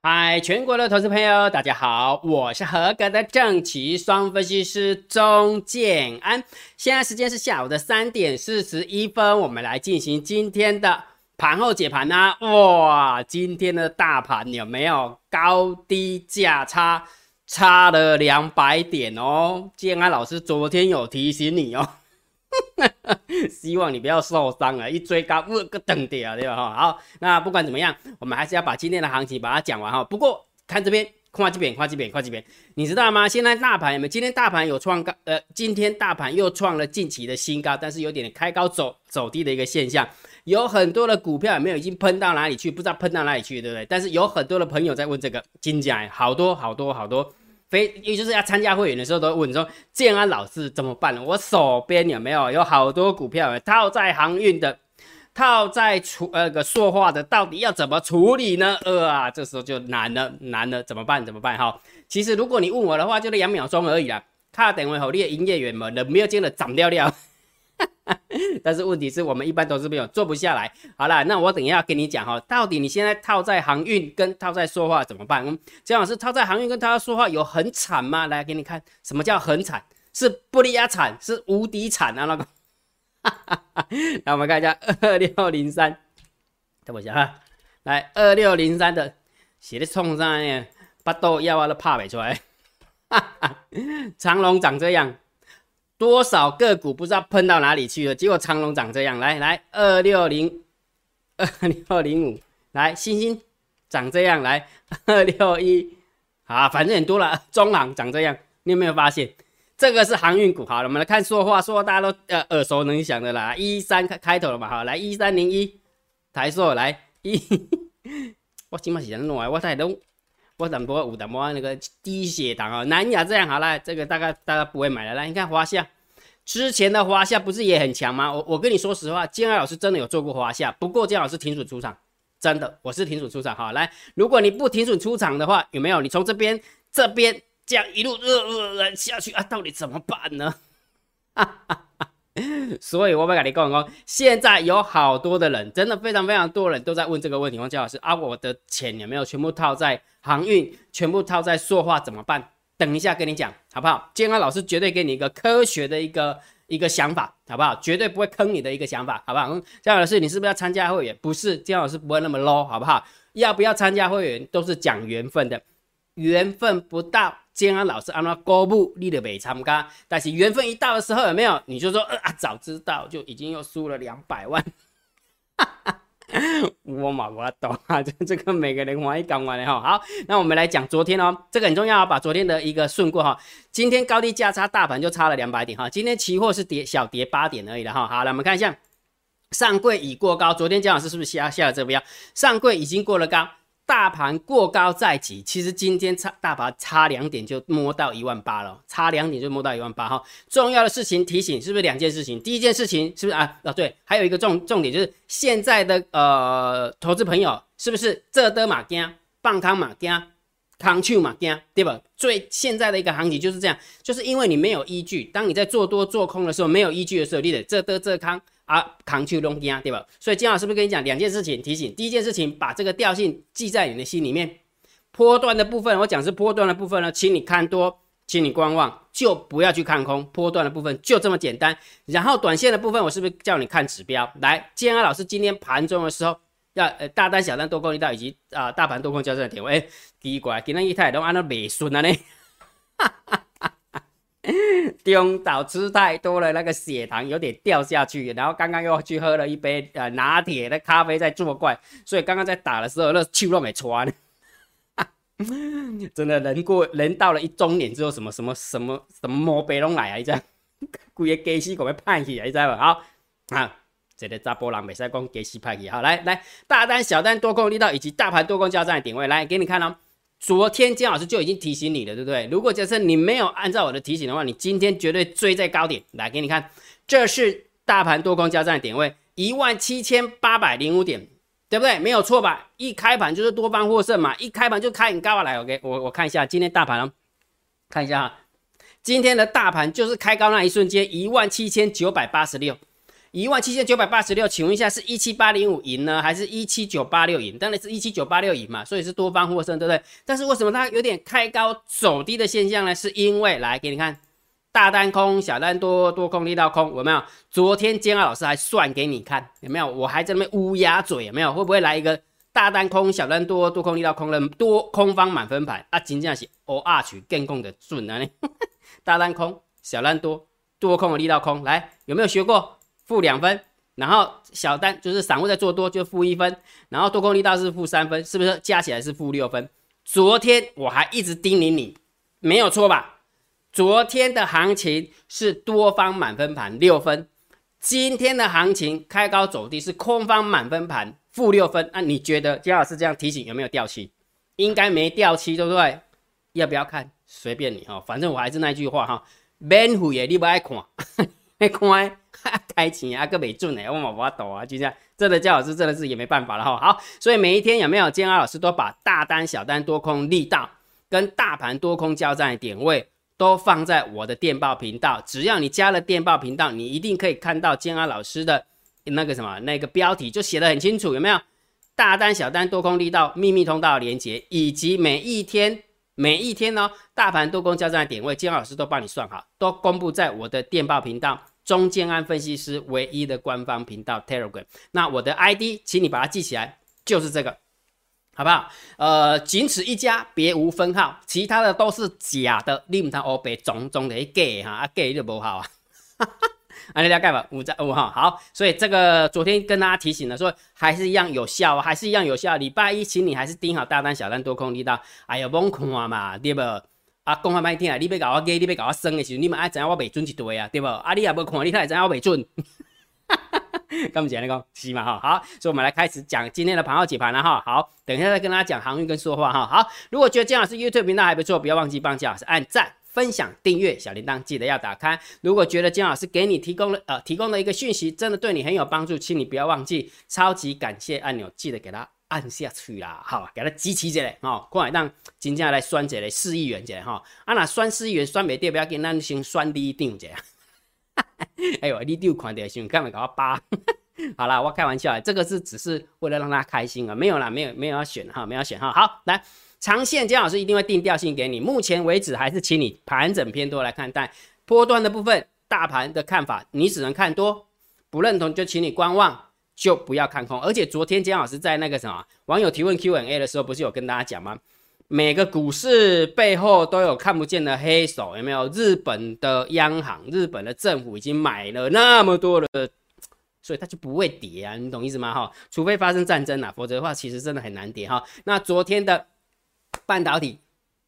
嗨，全国的投资朋友，大家好，我是合格的正奇双分析师钟建安。现在时间是下午的三点四十一分，我们来进行今天的盘后解盘呢。哇，今天的大盘有没有高低价差，差了两百点哦？建安老师昨天有提醒你哦。希望你不要受伤啊！一追高，呃个等掉，对吧？哈，好，那不管怎么样，我们还是要把今天的行情把它讲完哈。不过看这边，跨几遍，跨几遍，跨几遍，你知道吗？现在大盘有没有？今天大盘有创高，呃，今天大盘又创了近期的新高，但是有点开高走走低的一个现象。有很多的股票有没有已经喷到哪里去？不知道喷到哪里去，对不对？但是有很多的朋友在问这个金价，好多好多好多。非也就是要参加会员的时候，都问说建安老师怎么办？我手边有没有有好多股票套在航运的，套在处那个塑化的，到底要怎么处理呢？呃啊，这时候就难了，难了，怎么办？怎么办？哈，其实如果你问我的话，就两秒钟而已啦。卡等位好，你的营业员们人没有见的涨掉掉。但是问题是我们一般都是没有做不下来。好了，那我等一下跟你讲哈，到底你现在套在航运跟套在说话怎么办？嗯，姜老师套在航运跟套在说话有很惨吗？来给你看，什么叫很惨？是不利亚惨，是无敌惨啊 那个。来我们看一下二六零三，等我一下哈，来二六零三的写的冲上呢，把豆要啊都怕没出来。哈 哈长龙长这样。多少个股不知道喷到哪里去了？结果长龙长这样，来来二六零 二六零五，来星星长这样，来 二六一，好，反正很多了。中航长这样，你有没有发现？这个是航运股。好了，我们来看说话，说话大家都呃耳熟能详的啦，一三开开头了嘛，好，来一三零一台硕来一，我起码是人弄啊，我太都我等波五等波那个低血糖啊，南亚这样好了，这个大概大家不会买了。来，你看华夏之前的华夏不是也很强吗？我我跟你说实话，金安老师真的有做过华夏，不过金老师停损出场，真的我是停损出场哈。来，如果你不停损出场的话，有没有？你从这边这边这样一路呃呃呃下去啊，到底怎么办呢？哈哈。所以我不跟你讲讲，现在有好多的人，真的非常非常多人都在问这个问题。王教老师啊，我的钱有没有全部套在航运，全部套在塑化怎么办？等一下跟你讲好不好？建安老师绝对给你一个科学的一个一个想法，好不好？绝对不会坑你的一个想法，好不好？嗯，建安老师，你是不是要参加会员？不是，建安老师不会那么 low，好不好？要不要参加会员都是讲缘分的，缘分不到。建安老师按照公布，你的没参加，但是缘分一到的时候，有没有？你就说啊，早知道就已经又输了两百万。我嘛我懂啊，这这个每个人玩一讲完了哈。好，那我们来讲昨天哦，这个很重要，把昨天的一个顺过哈。今天高低价差，大盘就差了两百点哈。今天期货是跌小跌八点而已的哈。好，来我们看一下，上柜已过高，昨天姜老师是不是下下了这个标？上柜已经过了高。大盘过高在即，其实今天差大盘差两点就摸到一万八了，差两点就摸到一万八哈。重要的事情提醒，是不是两件事情？第一件事情是不是啊？啊对，还有一个重重点就是现在的呃投资朋友是不是这的马惊，棒康马惊，康丘马惊，对吧？最现在的一个行情就是这样，就是因为你没有依据，当你在做多做空的时候没有依据的时候，你得这的这康。啊，扛去弄惊，对吧？所以金老师是不是跟你讲两件事情？提醒第一件事情，把这个调性记在你的心里面。波段的部分，我讲是波段的部分呢，请你看多，请你观望，就不要去看空。波段的部分就这么简单。然后短线的部分，我是不是叫你看指标？来，建安老师今天盘中的时候，要呃大单、小单、多空力道以及啊大盘多空交战的点位，第一关，今天一太都按照美顺了呢。中岛吃太多了，那个血糖有点掉下去，然后刚刚又去喝了一杯呃拿铁的咖啡在作怪，所以刚刚在打的时候那气都没穿。真的人过人到了一中年之后，什么什么什么什么毛病拢来啊！这样，规个鸡丝给要派起来，你知道吧？好啊，这个查波浪袂使讲鸡丝派起，好来来大单小单多空力道以及大盘多空交战的点位，来给你看哦。昨天姜老师就已经提醒你了，对不对？如果假设你没有按照我的提醒的话，你今天绝对追在高点。来给你看，这是大盘多空交战的点位，一万七千八百零五点，对不对？没有错吧？一开盘就是多方获胜嘛，一开盘就开很高啊！来，OK，我我看一下今天大盘，看一下哈，今天的大盘就是开高那一瞬间，一万七千九百八十六，一万七千九百八十六，请问一下是一七八零五赢呢，还是一七九八六赢？当然是一七九八六赢嘛，所以是多方获胜，对不对？但是为什么它有点开高走低的现象呢？是因为来给你看，大单空、小单多、多空力道空，有没有？昨天煎熬老师还算给你看，有没有？我还在那边乌鸦嘴，有没有？会不会来一个大单空、小单多、多空力道空的多空方满分盘啊？真正是 O R 取更空的准啊！大单空、小单多、多空的力道空，来有没有学过？负两分，然后小单就是散户在做多就负一分，然后多空力道是负三分，是不是加起来是负六分？昨天我还一直叮咛你，没有错吧？昨天的行情是多方满分盘六分，今天的行情开高走低是空方满分盘负六分。那你觉得姜老师这样提醒有没有掉期？应该没掉期，对不对？要不要看？随便你哈，反正我还是那句话哈，免费的你不爱看，爱 看。开钱啊，个没准呢，我冇法抖啊，就这样，真的姜老师真的是也没办法了哈。好，所以每一天有没有建安老师都把大单、小单、多空力道跟大盘多空交战的点位都放在我的电报频道，只要你加了电报频道，你一定可以看到建安老师的那个什么那个标题就写的很清楚，有没有？大单、小单、多空力道、秘密通道连接，以及每一天每一天呢大盘多空交战的点位，建安老师都帮你算好，都公布在我的电报频道。中建安分析师唯一的官方频道 Telegram，那我的 ID，请你把它记起来，就是这个，好不好？呃，仅此一家，别无分号，其他的都是假的，你唔通欧白种种的假哈，啊假就不好啊，啊，你了解吧？五在五号，好，所以这个昨天跟大家提醒了，说还是一样有效，还是一样有效。礼拜一，请你还是盯好大单、小单、多空力道，哎呀，甭看嘛，对不？啊，讲话歹听啊！你要搞我加，你要搞我升的时候，你们爱知影我未准一对啊，对不？啊，你也无看，你太知影我未准。哈哈哈咁简单讲，是嘛哈？好，所以我们来开始讲今天的盘号解盘了哈。好，等一下再跟大家讲航运跟说话哈。好，如果觉得姜老师 YouTube 频道还不错，不要忘记帮姜老师按赞、分享、订阅小铃铛，记得要打开。如果觉得姜老师给你提供了呃提供的一个讯息真的对你很有帮助，请你不要忘记超级感谢按钮，记得给他。按下去啦，好，给它集齐起来，吼，过来让真正来选一个四亿元者，吼，啊那选四亿元选袂对，不要紧，咱先选李长者。哎呦，李长看到想干嘛搞我扒？好啦，我开玩笑，这个是只是为了让他开心啊，没有啦，没有没有要选哈，没有选哈。好，来长线姜老师一定会定调性给你，目前为止还是请你盘整偏多来看待，波段的部分，大盘的看法你只能看多，不认同就请你观望。就不要看空，而且昨天姜老师在那个什么网友提问 Q&A 的时候，不是有跟大家讲吗？每个股市背后都有看不见的黑手，有没有？日本的央行、日本的政府已经买了那么多的，所以它就不会跌啊，你懂意思吗？哈，除非发生战争啊，否则的话其实真的很难跌哈。那昨天的半导体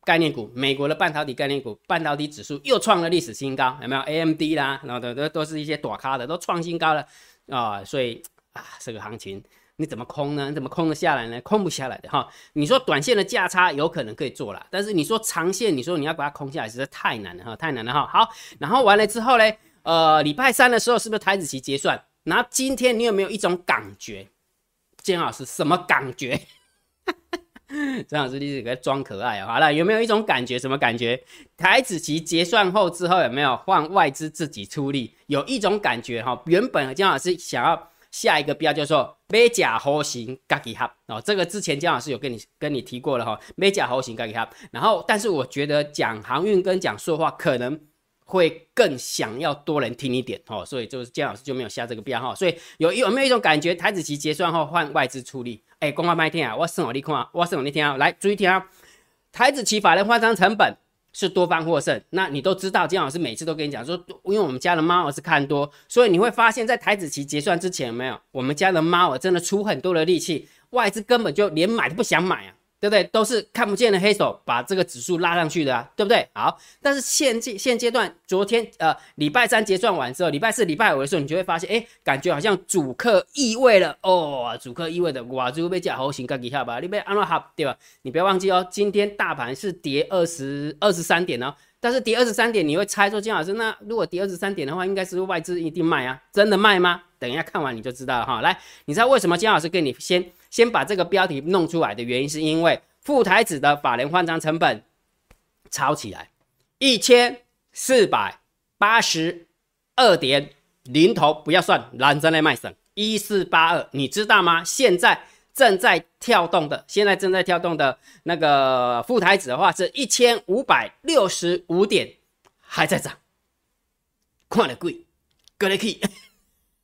概念股，美国的半导体概念股，半导体指数又创了历史新高，有没有？AMD 啦，然后都都都是一些短咖的，都创新高了啊，所以。啊，这个行情你怎么空呢？你怎么空得下来呢？空不下来的哈。你说短线的价差有可能可以做了，但是你说长线，你说你要把它空下来，实在太难了哈，太难了哈。好，然后完了之后呢，呃，礼拜三的时候是不是台子期结算？然后今天你有没有一种感觉？姜老师什么感觉？张老师你这个装可爱啊？好了，有没有一种感觉？什么感觉？台子期结算后之后有没有换外资自己出力？有一种感觉哈，原本姜老师想要。下一个标叫做美甲猴形嘎吉哈哦，这个之前姜老师有跟你跟你提过了哈，美甲猴形嘎吉哈。然后，但是我觉得讲航运跟讲说话可能会更想要多人听一点哦，所以就是姜老师就没有下这个标哈。所以有有没有一种感觉，台子期结算后换外资出力？哎，公话麦听啊，我算我你看，我算我你听啊，来注意听啊，台子期法人换仓成本。是多方获胜，那你都知道，金老师每次都跟你讲说，因为我们家的猫儿是看多，所以你会发现在台子期结算之前，有没有我们家的猫儿真的出很多的力气，外资根本就连买都不想买啊。对不对？都是看不见的黑手把这个指数拉上去的啊，对不对？好，但是现阶现阶段，昨天呃礼拜三结算完之后，礼拜四、礼拜五的时候，你就会发现，哎，感觉好像主客意味了哦，主客意味的哇，就会被叫好行，干几下吧，你被安乐好，对吧？你不要忘记哦，今天大盘是跌二十二十三点哦，但是跌二十三点，你会猜说金老师，那如果跌二十三点的话，应该是外资一定卖啊，真的卖吗？等一下看完你就知道了哈。来，你知道为什么金老师跟你先？先把这个标题弄出来的原因，是因为副台子的法人换仓成本抄起来一千四百八十二点零头不要算，蓝针来卖省一四八二，你知道吗？现在正在跳动的，现在正在跳动的那个副台子的话是一千五百六十五点，还在涨，看得贵，搁得去，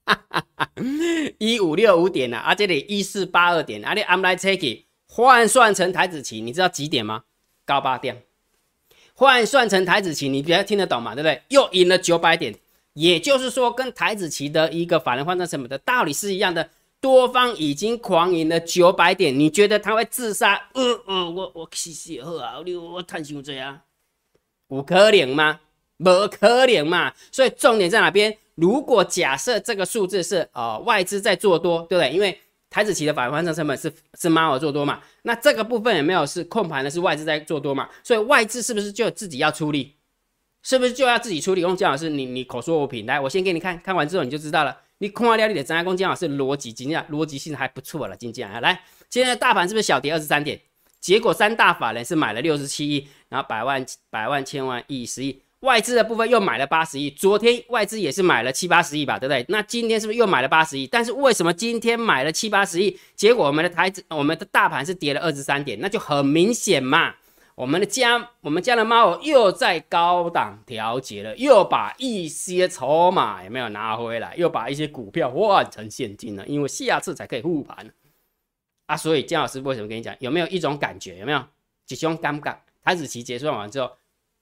一五六五点啊，啊这里一四八二点，啊你 I'm like take 换算成台子期，你知道几点吗？高八点。换算成台子期，你比较听得懂嘛？对不对？又赢了九百点，也就是说，跟台子期的一个法人换算成本的道理是一样的。多方已经狂赢了九百点，你觉得他会自杀？嗯嗯，我我吸血好啊，我我贪心这样，不可能吗？不可能嘛！所以重点在哪边？如果假设这个数字是呃外资在做多，对不对？因为台子期的法人换算成本是是猫儿做多嘛？那这个部分有没有是控盘的？是外资在做多嘛？所以外资是不是就自己要出力？是不是就要自己出力？用姜老师，你你口说无凭，来，我先给你看看完之后你就知道了。你看了你的张家公姜老师逻辑，今天逻辑性还不错了。今天啊，来，今天的大盘是不是小跌二十三点？结果三大法人是买了六十七亿，然后百万、百万、千万、亿、十亿。外资的部分又买了八十亿，昨天外资也是买了七八十亿吧，对不对？那今天是不是又买了八十亿？但是为什么今天买了七八十亿，结果我们的台子、我们的大盘是跌了二十三点？那就很明显嘛，我们的家、我们家的猫又在高档调节了，又把一些筹码有没有拿回来？又把一些股票换成现金了，因为下次才可以复盘啊。所以姜老师为什么跟你讲？有没有一种感觉？有没有？几种尴尬？台子期结算完之后。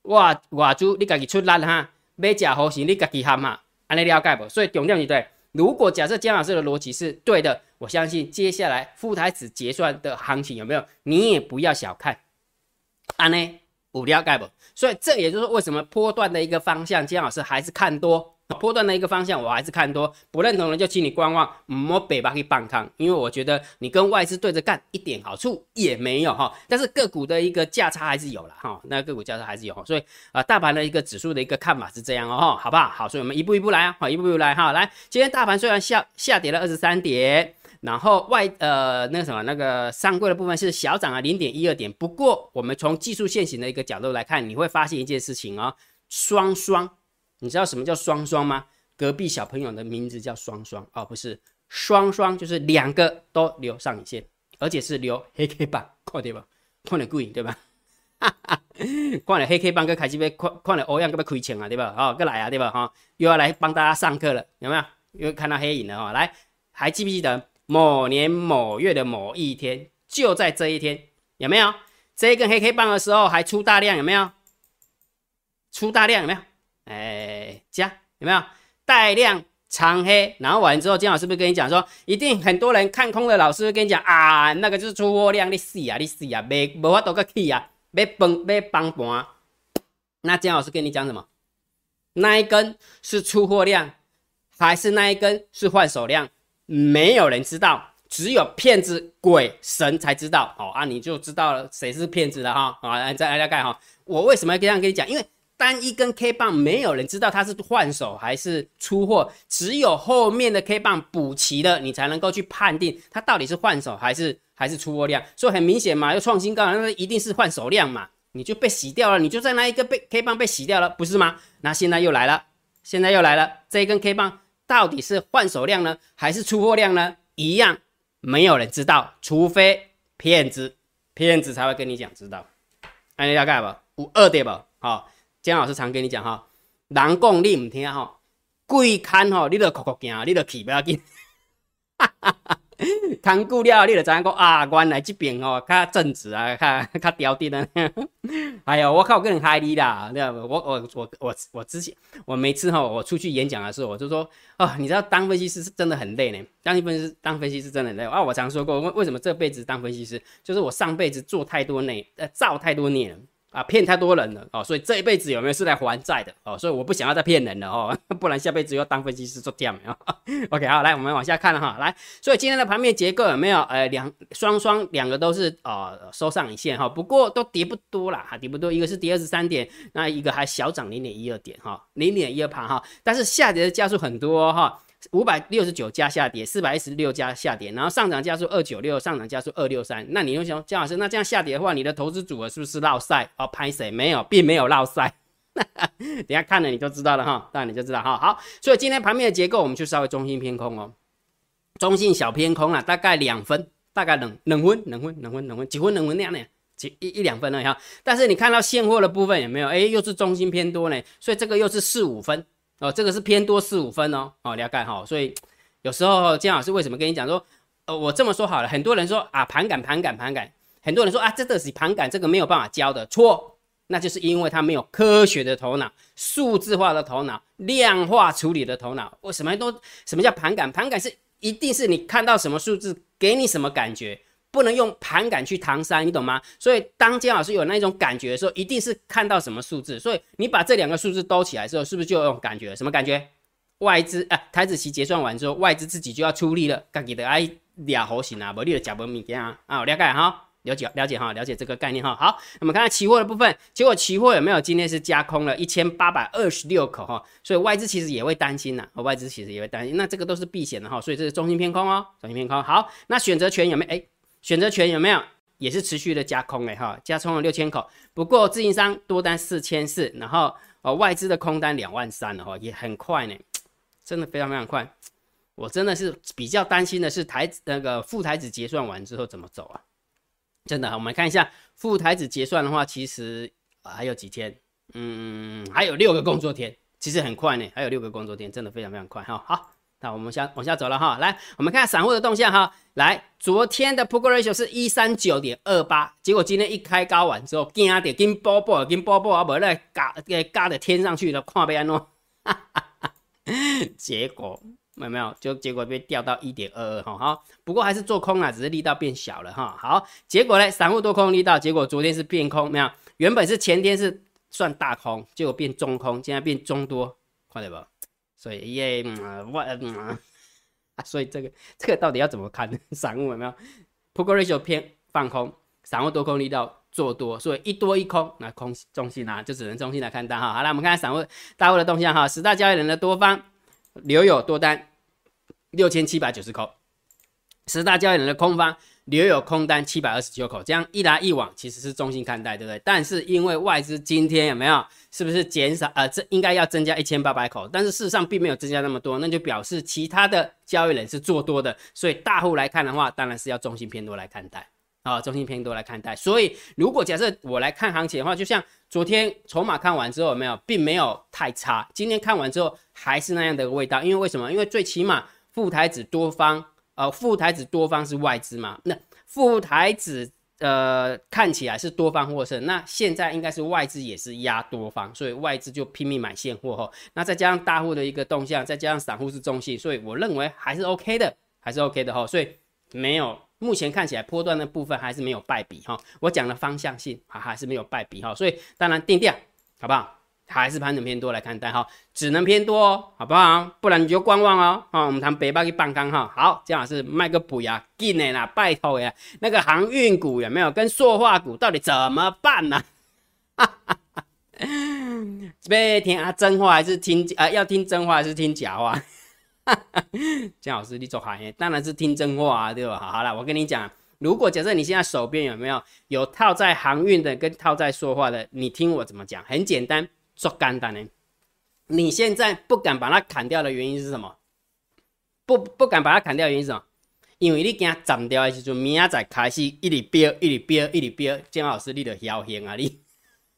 哇，外主你家己出力哈，买假好型你家己喊嘛，安尼了解不？所以重点是对。如果假设姜老师的逻辑是对的，我相信接下来副台子结算的行情有没有？你也不要小看，安尼有了解不？所以这也就是为什么波段的一个方向，姜老师还是看多。波段的一个方向，我还是看多，不认同的就请你观望，摸北巴去放空，因为我觉得你跟外资对着干一点好处也没有哈。但是个股的一个价差还是有了哈，那个股价差还是有，所以啊，大盘的一个指数的一个看法是这样哦，好不好？好，所以我们一步一步来啊，好，一步一步来哈。来，今天大盘虽然下下跌了二十三点，然后外呃那个什么那个上柜的部分是小涨了零点一二点，不过我们从技术线型的一个角度来看，你会发现一件事情哦，双双。你知道什么叫双双吗？隔壁小朋友的名字叫双双哦，不是双双，就是两个都留上影线，而且是留黑 K 棒，看对吧？看得贵对吧？哈 哈看了黑 K 棒，跟开始要看看了欧阳，要开钱啊，对吧？哦，过来啊，对吧？哈，又要来帮大家上课了，有没有？又看到黑影了哈，来，还记不记得某年某月的某一天，就在这一天，有没有？这一根黑 K 棒的时候还出大量，有没有？出大量有没有？哎，加有没有带量长黑？然后完之后，金老师不是跟你讲说，一定很多人看空的老师会跟你讲啊，那个就是出货量，你死啊，你死啊，没没法多个气啊，没崩没崩盘。那姜老师跟你讲什么？那一根是出货量，还是那一根是换手量？没有人知道，只有骗子、鬼神才知道。哦啊，你就知道了谁是骗子了哈。好，来再来大概哈，我为什么要这样跟你讲？因为单一根 K 棒，没有人知道它是换手还是出货，只有后面的 K 棒补齐了，你才能够去判定它到底是换手还是还是出货量。所以很明显嘛，又创新高，那一定是换手量嘛，你就被洗掉了，你就在那一个被 K 棒被洗掉了，不是吗？那现在又来了，现在又来了，这一根 K 棒到底是换手量呢，还是出货量呢？一样，没有人知道，除非骗子，骗子才会跟你讲知道。安利大概吧，五二对吧？好。姜老师常跟你讲哈，人讲你唔听哈，鬼看吼，你都哭哭惊，你都气不要紧。看久了，你就知影讲啊，原来这边吼较正直啊，较较刁滴啊。哎呀，我靠，个人害你啦！我我我我我之前我每次哈，我出去演讲的时候，我就说哦，你知道当分析师是真的很累呢。当分析师当分析师真的很累啊。我常说过，为为什么这辈子当分析师，就是我上辈子做太多孽，呃，造太多孽了。啊，骗太多人了哦，所以这一辈子有没有是来还债的哦？所以我不想要再骗人了哦，不然下辈子要当分析师做掉没有？OK，好，来我们往下看了哈，来，所以今天的盘面结构有没有？呃，两双双两个都是呃收上影线哈，不过都跌不多啦，哈，跌不多，一个是跌二十三点，那一个还小涨零点一二点哈，零点一二盘哈，但是下跌的加速很多哈。五百六十九加下跌，四百一十六加下跌，然后上涨加速二九六，上涨加速二六三。那你又想姜老师，那这样下跌的话，你的投资组合是不是落赛？哦，拍谁？没有，并没有落赛。等下看了你就知道了哈，当然你就知道哈。好，所以今天盘面的结构我们就稍微中性偏空哦，中性小偏空啊，大概两分，大概冷冷分冷分冷分冷分几分冷分那样呢？几一一两分了哈。但是你看到现货的部分有没有？哎，又是中性偏多呢，所以这个又是四五分哦，这个是偏多四五分哦，哦，了解哈。所以有时候姜老师为什么跟你讲说，呃，我这么说好了，很多人说啊盘感盘感盘感，很多人说啊这个是盘感，这个没有办法教的，错。那就是因为他没有科学的头脑、数字化的头脑、量化处理的头脑。我什么都什么叫盘感？盘感是一定是你看到什么数字给你什么感觉，不能用盘感去搪塞，你懂吗？所以当姜老师有那种感觉的时候，一定是看到什么数字。所以你把这两个数字兜起来之后，是不是就有感觉？什么感觉？外资啊，台子期结算完之后，外资自己就要出力了，自己的哎俩好型啊，无你的假文物件啊，啊，了解哈。了解了解哈，了解这个概念哈。好，那么看看期货的部分，结果期货有没有今天是加空了一千八百二十六口哈，所以外资其实也会担心呐，外资其实也会担心。那这个都是避险的哈，所以这是中心偏空哦，中心偏空。好，那选择权有没有？哎，选择权有没有？也是持续的加空哎哈，加空了六千口。不过自营商多单四千四，然后呃外资的空单两万三了哈，也很快呢，真的非常非常快。我真的是比较担心的是台那个副台子结算完之后怎么走啊？真的，我们看一下副台子结算的话，其实还有几天，嗯，还有六个工作天，其实很快呢，还有六个工作天，真的非常非常快哈。好，那我们下往下走了哈，来，我们看下散户的动向哈。来，昨天的 p o k ratio 是一三九点二八，结果今天一开高完之后，惊点跟波波跟波波啊，不来嘎给嘎的天上去了，看不安喏，结果没。有没有？就结果被掉到一点二二哈，好，不过还是做空啊，只是力道变小了哈。好，结果呢，散户多空力道，结果昨天是变空，没有？原本是前天是算大空，结果变中空，现在变中多，快点不？所以耶，我嗯，所以这个这个到底要怎么看？散户有没有 p o k ratio 偏放空，散户多空力道做多，所以一多一空，那空中性啊，就只能中性来看单哈。好了，我们看散户大户的动向哈，十大交易人的多方。留有多单六千七百九十口，十大交易人的空方留有空单七百二十九口，这样一来一往其实是中性看待，对不对？但是因为外资今天有没有是不是减少？呃，这应该要增加一千八百口，但是事实上并没有增加那么多，那就表示其他的交易人是做多的，所以大户来看的话，当然是要中性偏多来看待。啊，中性偏多来看待，所以如果假设我来看行情的话，就像昨天筹码看完之后，有没有，并没有太差。今天看完之后还是那样的味道，因为为什么？因为最起码副台子多方，呃，副台子多方是外资嘛，那副台子呃看起来是多方获胜，那现在应该是外资也是压多方，所以外资就拼命买现货哈。那再加上大户的一个动向，再加上散户是中性，所以我认为还是 OK 的，还是 OK 的哈。所以没有。目前看起来波段的部分还是没有败笔哈，我讲的方向性啊还是没有败笔哈，所以当然定调好不好？还是盘整偏多来看待哈，只能偏多哦，好不好？不然你就观望哦。啊，我们谈北巴去半缸哈，好，姜老师卖个补呀，进来啦，拜托呀，那个航运股有没有跟塑化股到底怎么办呢？哈哈哈，这听啊真话还是听啊？要听真话还是听假话？姜老师，你做行业当然是听真话啊，对吧？好了，我跟你讲，如果假设你现在手边有没有有套在航运的跟套在塑化的，你听我怎么讲，很简单，做干单呢。你现在不敢把它砍掉的原因是什么？不不敢把它砍掉原因是什么？因为你惊斩掉的时候，明仔再开始一直飙，一直飙，一直飙，姜老师你就嚣兴啊你。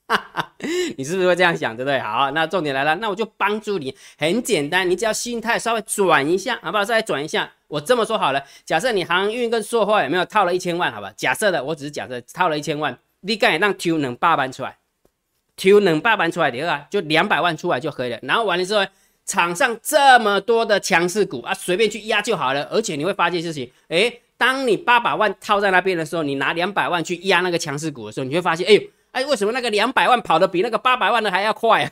你是不是会这样想，对不对？好，那重点来了，那我就帮助你，很简单，你只要心态稍微转一下，好不好？再转一下，我这么说好了，假设你航运跟塑化有没有套了一千万，好吧？假设的，我只是假设套了一千万，你敢让 Q 能八万出来，Q 能八万出来的啊，就两百万出来就可以了。然后完了之后，场上这么多的强势股啊，随便去压就好了。而且你会发现事情，诶，当你八百万套在那边的时候，你拿两百万去压那个强势股的时候，你会发现，哎呦。哎，为什么那个两百万跑得比那个八百万的还要快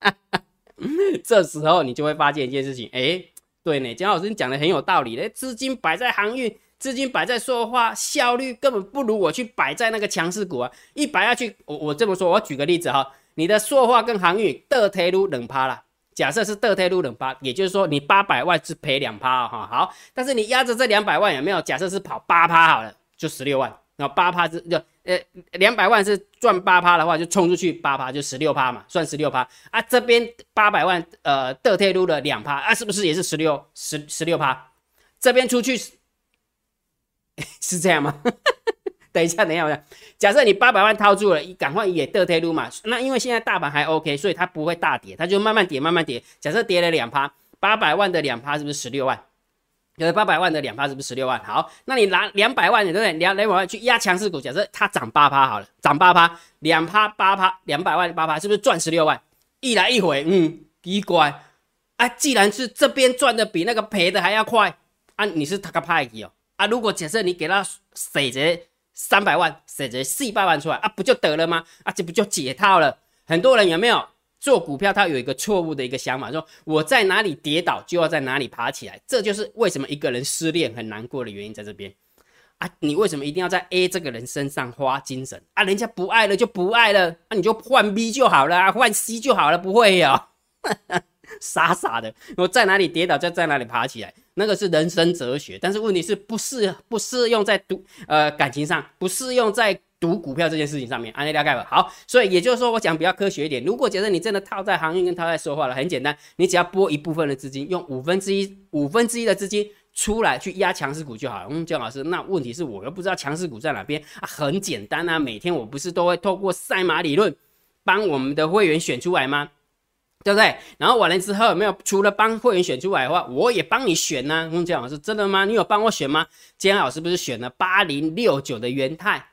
啊？这时候你就会发现一件事情，哎，对呢，姜老师你讲的很有道理嘞。资金摆在航运，资金摆在说话，效率根本不如我去摆在那个强势股啊！一摆下去，我我这么说，我举个例子哈，你的说话跟航运得推路冷趴了，假设是得推路冷趴，也就是说你八百万是赔两趴哈。好，但是你压着这两百万有没有？假设是跑八趴好了，就十六万，然后八趴是就。呃，两百万是赚八趴的话，就冲出去八趴，就十六趴嘛，算十六趴啊。这边八百万，呃，德特撸了两趴啊，是不是也是十六十十六趴？这边出去 是这样吗？等一下，等一下，我假设你八百万套住了，你赶快也德特撸嘛。那因为现在大盘还 OK，所以它不会大跌，它就慢慢跌，慢慢跌。假设跌了两趴，八百万的两趴是不是十六万？有八百万的两趴是不是十六万？好，那你拿两百万，对不对？两两百万去压强势股，假设它涨八趴好了，涨八趴，两趴八趴，两百万八趴，是不是赚十六万？一来一回，嗯，奇怪啊！既然是这边赚的比那个赔的还要快啊，你是他个派系哦啊！如果假设你给他省着三百万，省着四百万出来啊，不就得了吗？啊，这不就解套了？很多人有没有？做股票，他有一个错误的一个想法，说我在哪里跌倒就要在哪里爬起来，这就是为什么一个人失恋很难过的原因在这边啊！你为什么一定要在 A 这个人身上花精神啊？人家不爱了就不爱了，那你就换 B 就好了，换 C 就好了，不会有傻傻的，我在哪里跌倒就在哪里爬起来，那个是人生哲学，但是问题是不适不适用在赌呃感情上，不适用在。赌股票这件事情上面，安利大概吧。好，所以也就是说，我讲比较科学一点。如果假设你真的套在航运跟套在说话了，很简单，你只要拨一部分的资金，用五分之一五分之一的资金出来去压强势股就好了。嗯，姜老师，那问题是我又不知道强势股在哪边啊？很简单啊，每天我不是都会透过赛马理论帮我们的会员选出来吗？对不对？然后完了之后，有没有除了帮会员选出来的话，我也帮你选呢？嗯，姜老师，真的吗？你有帮我选吗？姜老师不是选了八零六九的元泰？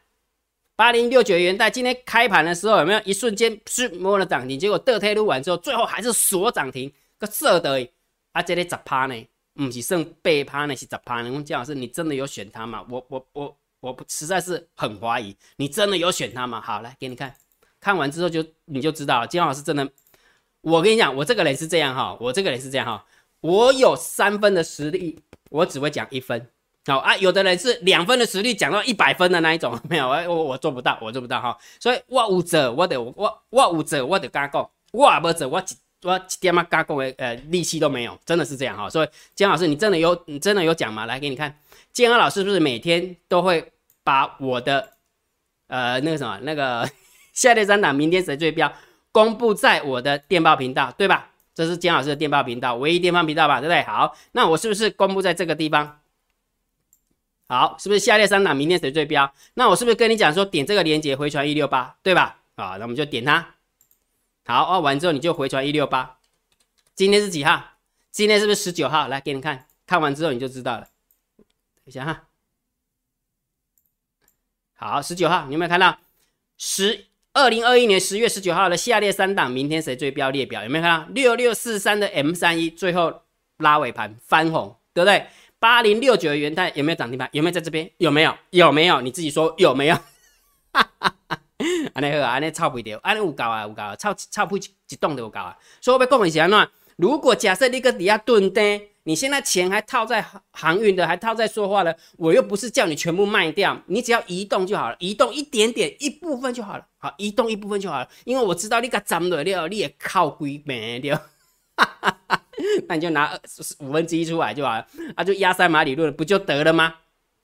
八零六九元泰今天开盘的时候有没有一瞬间是摸了涨停？结果倒推撸完之后，最后还是锁涨停，个色的啊！这里十趴呢，不是剩八趴呢，是十趴呢。问姜老师，你真的有选它吗？我我我我实在是很怀疑，你真的有选它吗？好，来给你看，看完之后就你就知道了。姜老师真的，我跟你讲，我这个人是这样哈，我这个人是这样哈，我有三分的实力，我只会讲一分。好啊，有的人是两分的实力讲到一百分的那一种，没有，我我我做不到，我做不到哈。所以我有者，我得我我有者，我得加讲；我无者，我一我一点嘛加讲的呃力气都没有，真的是这样哈。所以姜老师，你真的有你真的有讲吗？来给你看，建安老师是不是每天都会把我的呃那个什么那个 下列三档明天谁最标公布在我的电报频道，对吧？这是姜老师的电报频道，唯一电报频道吧，对不对？好，那我是不是公布在这个地方？好，是不是下列三档明天谁最标？那我是不是跟你讲说点这个链接回传一六八，对吧？啊，那我们就点它。好，哦，完之后你就回传一六八。今天是几号？今天是不是十九号？来给你看看完之后你就知道了。等一下哈。好，十九号，你有没有看到十二零二一年十月十九号的下列三档明天谁最标列表？有没有看到六六四三的 M 三一最后拉尾盘翻红，对不对？八零六九的元泰有没有涨停板？有没有在这边？有没有？有没有？你自己说有没有？哈哈哈！安尼好啊，安尼炒不掉，安尼有够啊，有够啊，炒炒不一动都有够啊。所以我要讲的是安怎？如果假设你个底下蹲单，你现在钱还套在航运的，还套在说话的，我又不是叫你全部卖掉，你只要移动就好了，移动一点点一部分就好了，好，移动一部分就好了，因为我知道你个涨落了，你也靠归没掉。哈哈哈。那你就拿五分之一出来就好了，啊，就压赛马理论不就得了吗？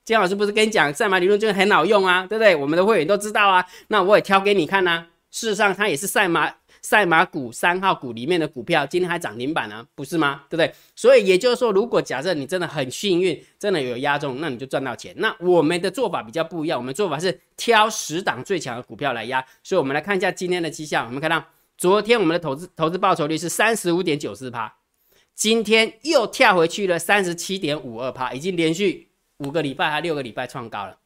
姜老师不是跟你讲赛马理论就很好用啊，对不对？我们的会员都知道啊，那我也挑给你看呐。事实上，它也是赛马赛马股三号股里面的股票，今天还涨停板呢，不是吗？对不对？所以也就是说，如果假设你真的很幸运，真的有压中，那你就赚到钱。那我们的做法比较不一样，我们做法是挑十档最强的股票来压。所以我们来看一下今天的绩效，我们看到昨天我们的投资投资报酬率是三十五点九四趴。今天又跳回去了三十七点五二趴，已经连续五个礼拜还六个礼拜创高了，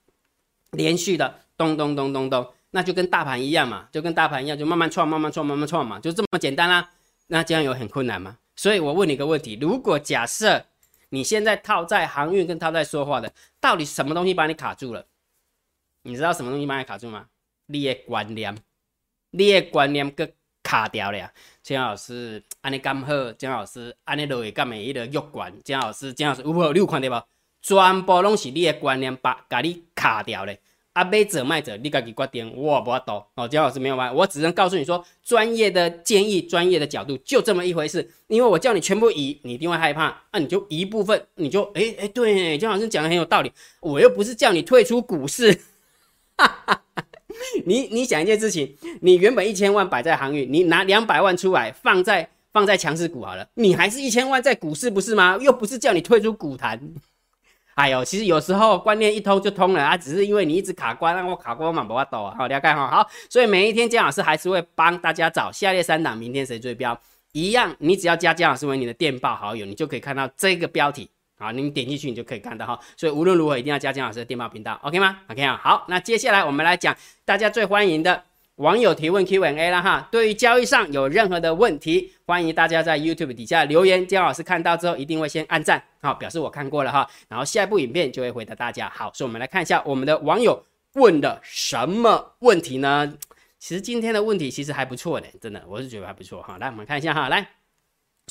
连续的咚咚咚咚咚，那就跟大盘一样嘛，就跟大盘一样，就慢慢创，慢慢创，慢慢创嘛，就这么简单啦。那这样有很困难吗？所以我问你一个问题：如果假设你现在套在航运跟套在说话的，到底什么东西把你卡住了？你知道什么东西把你卡住吗？你的观念，你的观念个。卡掉了呀！姜老师，安尼刚好，姜老师，安尼落会干咩？伊的玉管，姜老师，姜老师，有无？你有看到无？全部拢是你的观念把，把你卡掉了。啊，买者卖者，你家己决定，我无法度。哦，姜老师没有办法，我只能告诉你说，专业的建议，专业的角度，就这么一回事。因为我叫你全部移，你一定会害怕。那你就移一部分，你就，哎哎，对，姜老师讲的很有道理。我又不是叫你退出股市，哈哈哈。你你想一件事情，你原本一千万摆在航运，你拿两百万出来放在放在强势股好了，你还是一千万在股市不是吗？又不是叫你退出股坛。哎呦，其实有时候观念一通就通了啊，只是因为你一直卡关，让我卡关嘛，不怕抖啊。好，了解哈。好，所以每一天姜老师还是会帮大家找下列三档，明天谁追标一样，你只要加姜老师为你的电报好友，你就可以看到这个标题。好，你点进去你就可以看到哈。所以无论如何一定要加姜老师的电报频道，OK 吗？OK 啊。好，那接下来我们来讲大家最欢迎的。网友提问 Q&A 啦哈，对于交易上有任何的问题，欢迎大家在 YouTube 底下留言，姜老师看到之后一定会先按赞，好表示我看过了哈，然后下一部影片就会回答大家。好，所以我们来看一下我们的网友问的什么问题呢？其实今天的问题其实还不错呢，真的，我是觉得还不错哈。来，我们看一下哈，来，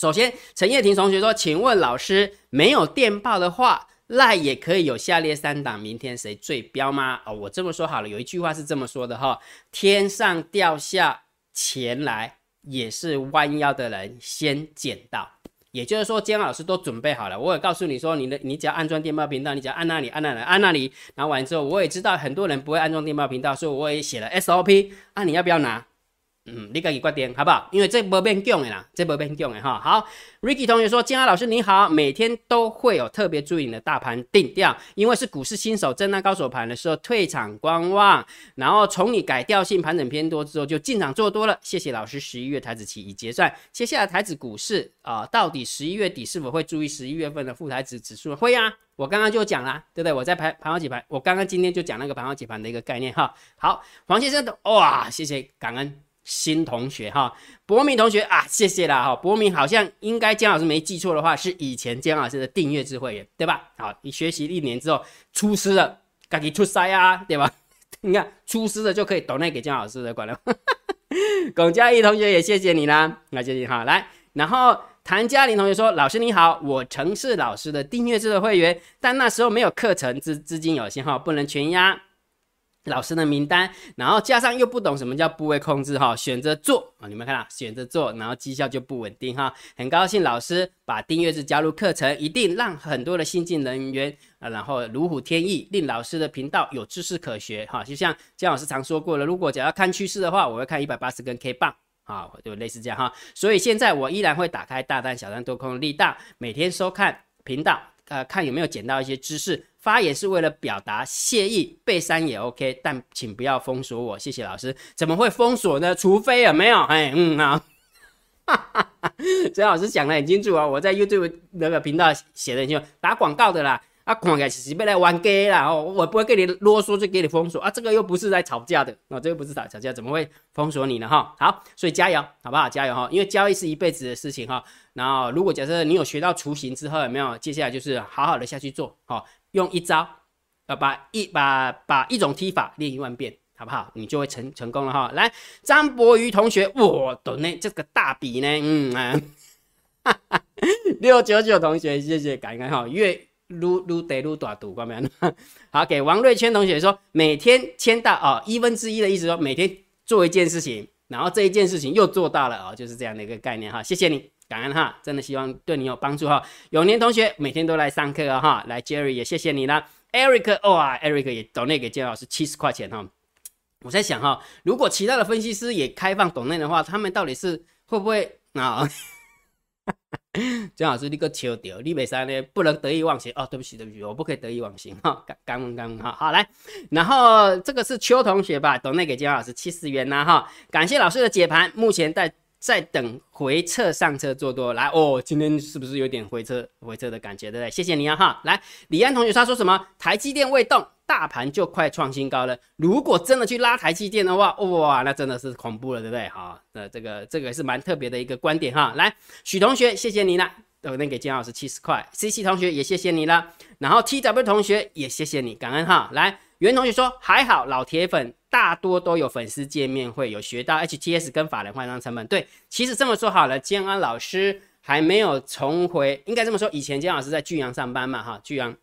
首先陈叶婷同学说，请问老师没有电报的话。赖也可以有下列三档，明天谁最标吗？哦，我这么说好了，有一句话是这么说的哈：天上掉下钱来，也是弯腰的人先捡到。也就是说，姜老师都准备好了，我也告诉你说，你的你只要安装电报频道，你只要按那里按那里按那里，然后完之后，我也知道很多人不会安装电报频道，所以我也写了 SOP，啊，你要不要拿？嗯，你自己决定好不好？因为这不变强的啦，这不变强的哈。好，Ricky 同学说：“金安老师你好，每天都会有特别注意你的大盘定调，因为是股市新手震荡高手盘的时候退场观望，然后从你改调性盘整偏多之后就进场做多了。谢谢老师，十一月台子期已结算，接下来台子股市啊，到底十一月底是否会注意十一月份的副台子指数？会啊，我刚刚就讲啦，对不对？我在盘盘好几盘，我刚刚今天就讲那个盘好几盘的一个概念哈。好，黄先生的哇，谢谢感恩。”新同学哈，博明同学啊，谢谢啦哈。博明好像应该姜老师没记错的话，是以前姜老师的订阅智慧员，对吧？好，你学习一年之后出师了，赶紧出塞啊，对吧？你看出师了就可以抖那给姜老师的，管了。龚嘉怡同学也谢谢你啦，那谢谢哈。来，然后谭嘉玲同学说：“老师你好，我曾是老师的订阅制的会员，但那时候没有课程资资金有限哈，不能全压。”老师的名单，然后加上又不懂什么叫部位控制哈，选择做啊，你们看啊选择做，然后绩效就不稳定哈。很高兴老师把订阅制加入课程，一定让很多的新进人员啊，然后如虎添翼，令老师的频道有知识可学哈。就像姜老师常说过了，如果只要看趋势的话，我会看一百八十根 K 棒啊，就类似这样哈。所以现在我依然会打开大单、小单多空力大，每天收看频道，呃，看有没有捡到一些知识。发言是为了表达谢意，被删也 OK，但请不要封锁我，谢谢老师。怎么会封锁呢？除非有没有？哎，嗯啊，哈哈哈，陈老师讲的很清楚啊，我在 YouTube 那个频道写的很清楚，打广告的啦。啊，看起来是被来玩 gay 啦，哦，我不会跟你啰嗦就给你封锁啊，这个又不是在吵架的，哦，这个不是吵吵架，怎么会封锁你呢？哈，好，所以加油，好不好？加油哈，因为交易是一辈子的事情哈。然后，如果假设你有学到雏形之后，有没有？接下来就是好好的下去做，哈，用一招，呃，把一把把一种踢法练一万遍，好不好？你就会成成功了哈。来，张博瑜同学，我的呢这个大笔呢，嗯啊，六九九同学，谢谢感恩哈，越。撸撸得撸大赌，看没有？好，给王瑞谦同学说，每天签到哦，一分之一的意思说，每天做一件事情，然后这一件事情又做到了哦，就是这样的一个概念哈。谢谢你，感恩哈，真的希望对你有帮助哈。永年同学每天都来上课啊哈，来 Jerry 也谢谢你啦，Eric 哇，Eric 也懂内给建老师七十块钱哈。我在想哈，如果其他的分析师也开放懂内的话，他们到底是会不会啊？姜老师，你个笑掉，你没啥呢，不能得意忘形哦。对不起，对不起，我不可以得意忘形哈。刚刚刚哈，好来，然后这个是邱同学吧，懂内给姜老师七十元呐哈。感谢老师的解盘，目前在在等回撤上车做多来哦。今天是不是有点回撤回撤的感觉，对不对？谢谢你啊哈。来，李安同学他说什么？台积电未动。大盘就快创新高了，如果真的去拉台积电的话，哇，那真的是恐怖了，对不对？好，那这个这个是蛮特别的一个观点哈。来，许同学，谢谢你了，我能给金老师七十块。C C 同学也谢谢你了，然后 T W 同学也谢谢你，感恩哈。来，袁同学说还好，老铁粉大多都有粉丝见面会，有学到 H T S 跟法人换仓成本。对，其实这么说好了，建安老师还没有重回，应该这么说，以前建老师在巨阳上班嘛，哈，巨阳。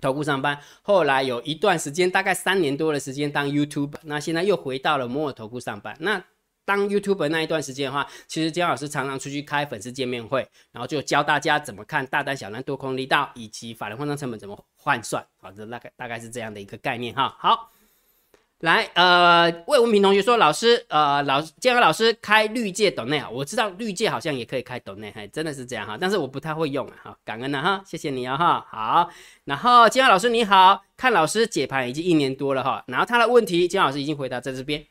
投顾上班，后来有一段时间，大概三年多的时间当 YouTube，那现在又回到了摩尔投顾上班。那当 YouTube 那一段时间的话，其实姜老师常常出去开粉丝见面会，然后就教大家怎么看大单、小单、多空力道，以及法人换仓成本怎么换算。好，的大概大概是这样的一个概念哈。好，来，呃，魏文平同学说，老师，呃，老师，建和老师开绿界抖内啊，我知道绿界好像也可以开抖内，嘿真的是这样哈，但是我不太会用啊，哈，感恩了哈，谢谢你啊哈，好，然后建和老师你好，看老师解盘已经一年多了哈，然后他的问题，建老师已经回答在这边。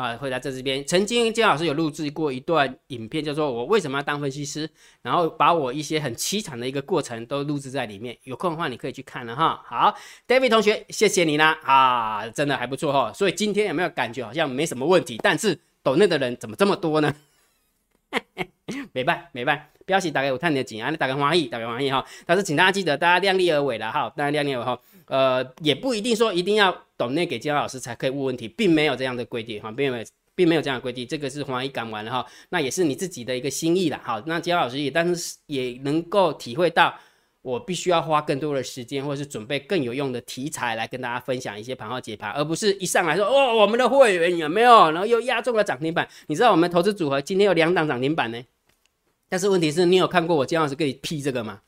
啊，回答在这边。曾经姜老师有录制过一段影片，叫做“我为什么要当分析师”，然后把我一些很凄惨的一个过程都录制在里面。有空的话，你可以去看了哈。好，David 同学，谢谢你啦，啊，真的还不错哈。所以今天有没有感觉好像没什么问题？但是抖内的人怎么这么多呢？没 办没办，标题打给我看你的景啊，你打个欢喜，打个欢喜哈。但是请大家记得，大家量力而为了哈，大家量力而为哈。呃，也不一定说一定要懂内给姜老师才可以问问题，并没有这样的规定哈，并没有，并没有这样的规定，这个是黄一讲完了哈，那也是你自己的一个心意啦。好，那姜老师也但是也能够体会到，我必须要花更多的时间，或者是准备更有用的题材来跟大家分享一些盘后解盘，而不是一上来说哦，我们的会员有没有，然后又压中了涨停板。你知道我们投资组合今天有两档涨停板呢，但是问题是你有看过我姜老师给你批这个吗？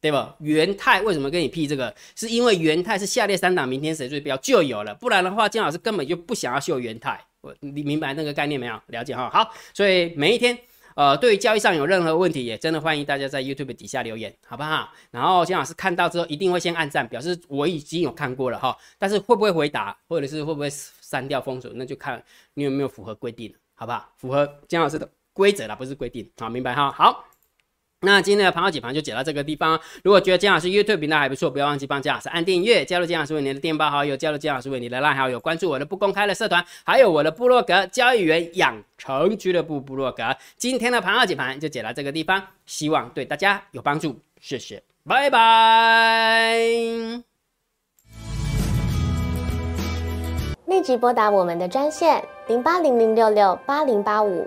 对不？元泰为什么跟你 P 这个？是因为元泰是下列三档明天谁最标就有了，不然的话，姜老师根本就不想要秀元泰。我你明白那个概念没有？了解哈。好，所以每一天，呃，对于交易上有任何问题，也真的欢迎大家在 YouTube 底下留言，好不好？然后金老师看到之后一定会先按赞，表示我已经有看过了哈。但是会不会回答，或者是会不会删掉封锁，那就看你有没有符合规定，好不好？符合金老师的规则啦，不是规定。好，明白哈。好。那今天的盘后解盘就解到这个地方。如果觉得姜老师 YouTube 频道还不错，不要忘记帮姜老师按订阅，加入姜老师为你的电报好友，加入姜老师为你的烂好友，关注我的不公开的社团，还有我的部落格交易员养成俱乐部部落格。今天的盘后解盘就解到这个地方，希望对大家有帮助，谢谢，拜拜。立即拨打我们的专线零八零零六六八零八五。